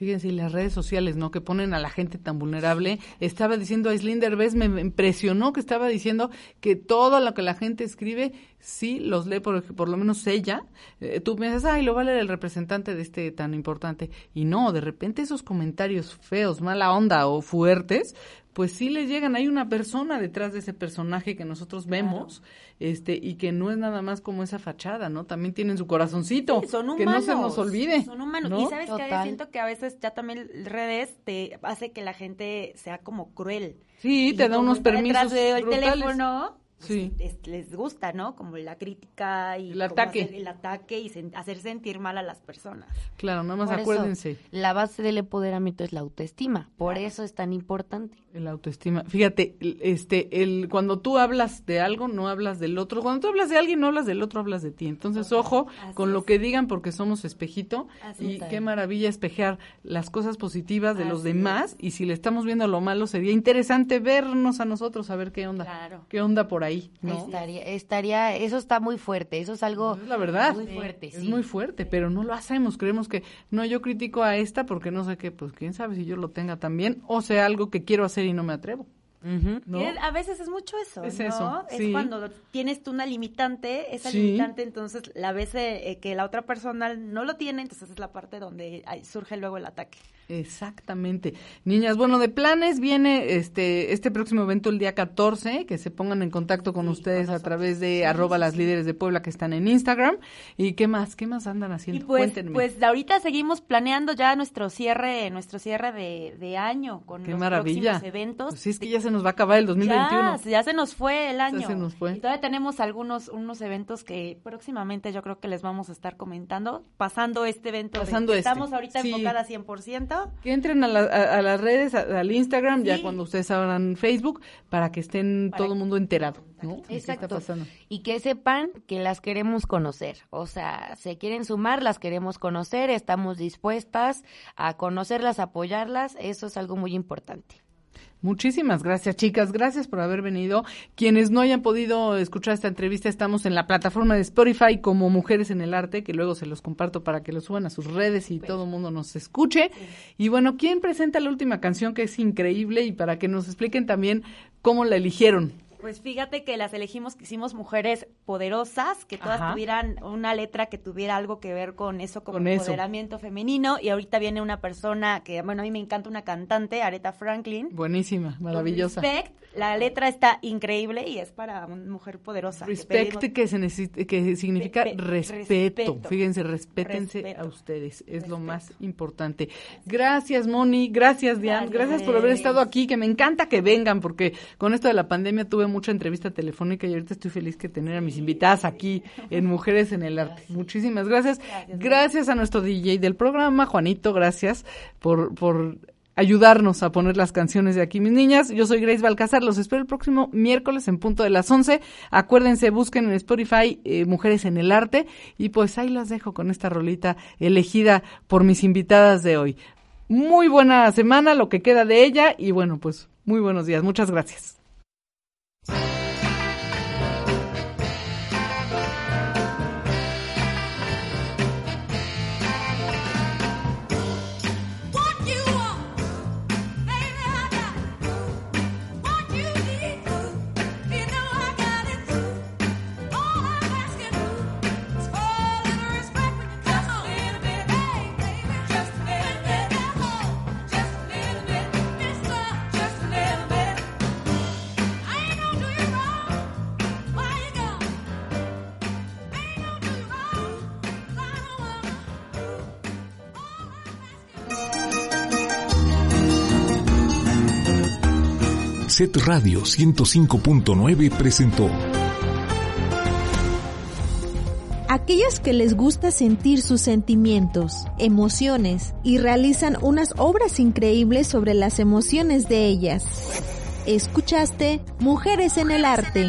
Fíjense, y las redes sociales, ¿no? Que ponen a la gente tan vulnerable. Estaba diciendo, Aislinn Derbez me impresionó que estaba diciendo que todo lo que la gente escribe, sí los lee, por, por lo menos ella. Eh, tú piensas, ay, lo va a leer el representante de este tan importante. Y no, de repente esos comentarios feos, mala onda o fuertes, pues sí les llegan. Hay una persona detrás de ese personaje que nosotros vemos, este, y que no es nada más como esa fachada, ¿no? También tienen su corazoncito. Sí, son humanos. que no se nos olvide. Son humanos. ¿no? Y sabes que Total. siento que a veces ya también redes te hace que la gente sea como cruel. Sí, Y te da unos permisos detrás del brutales. teléfono, pues, Sí. es- les gusta, ¿no? Como la crítica y El ataque. hacer el ataque y sen- hacer sentir mal a las personas. Claro, nada más Por eso, acuérdense. la base del empoderamiento es la autoestima. Por eso es tan importante. El autoestima. Fíjate, este, el, cuando tú hablas de algo, no hablas del otro. Cuando tú hablas de alguien, no hablas del otro, hablas de ti. Entonces, ojo Así con lo que digan porque somos espejito. Así y qué maravilla espejear las cosas positivas de los demás. Y si le estamos viendo lo malo, sería interesante vernos a nosotros, a ver qué onda. Claro. ¿Qué onda por ahí? ¿No? Estaría, estaría, eso está muy fuerte. Eso es algo Es la verdad. muy fuerte. Es sí. muy fuerte, pero no lo hacemos. Creemos que no, yo critico a esta porque no sé qué, pues quién sabe si yo lo tenga también o sea algo que quiero hacer y no me atrevo. ¿no? Es- a veces es mucho eso, Es ¿no? eso, Es cuando tienes tú una limitante, esa Sí. limitante entonces la ves eh, que la otra persona no lo tiene, entonces es la parte donde ahí surge luego el ataque. Exactamente. Niñas, bueno, de planes viene este este próximo evento el día 14, que se pongan en contacto con ustedes a través de sí, arroba las líderes de Puebla que están en Instagram. ¿Y qué más? ¿Qué más andan haciendo? Y pues, Cuéntenme. Pues ahorita seguimos planeando ya nuestro cierre, nuestro cierre de, año con qué los maravilla. próximos eventos. Sí, es que ya se nos va a acabar el 2021. Ya, ya se nos fue el año. Ya se nos fue. Y todavía tenemos algunos unos eventos que próximamente yo creo que les vamos a estar comentando, pasando este evento. Pasando este. Estamos ahorita enfocadas 100%. Que entren a, a, las redes, al Instagram, ya cuando ustedes abran Facebook, para que estén todo el mundo enterado, ¿no? Exacto. Está? Y que sepan que las queremos conocer. O sea, se quieren sumar, las queremos conocer, estamos dispuestas a conocerlas, apoyarlas. Eso es algo muy importante. Muchísimas gracias, chicas. Gracias por haber venido. Quienes no hayan podido escuchar esta entrevista, estamos en la plataforma de Spotify como Mujeres en el Arte, que luego se los comparto para que lo suban a sus redes y todo el mundo nos escuche. Y bueno, ¿quién presenta la última canción que es increíble y para que nos expliquen también cómo la eligieron? Pues fíjate que las elegimos, que hicimos mujeres poderosas, que todas Ajá. tuvieran una letra que tuviera algo que ver con eso, como Con eso. empoderamiento femenino. Y ahorita viene una persona que, bueno, a mí me encanta una cantante, Aretha Franklin. Buenísima, maravillosa. Respect, la letra está increíble y es para una mujer poderosa. Respect que se necesita, que significa Pe- pe- respeto. respeto. Fíjense, respétense Respeto. a ustedes, es lo más importante. Gracias, Moni, gracias, Diane, Gracias. gracias por haber estado aquí, que me encanta que vengan, porque con esto de la pandemia tuve mucha entrevista telefónica y ahorita estoy feliz que tener a mis invitadas aquí en Mujeres en el Arte. Muchísimas gracias. Gracias, Gracias a nuestro DJ del programa, Juanito, gracias por, por ayudarnos a poner las canciones de aquí, mis niñas. Yo soy Grace Balcázar, los espero el próximo miércoles en punto de las 11. Acuérdense, busquen en Spotify eh, Mujeres en el Arte y pues ahí las dejo con esta rolita elegida por mis invitadas de hoy. Muy buena semana, lo que queda de ella y bueno, pues muy buenos días. Muchas gracias. Bye. Set Radio 105.9 presentó Aquellas que les gusta sentir sus sentimientos, emociones y realizan unas obras increíbles sobre las emociones de ellas. Escuchaste Mujeres en el Arte.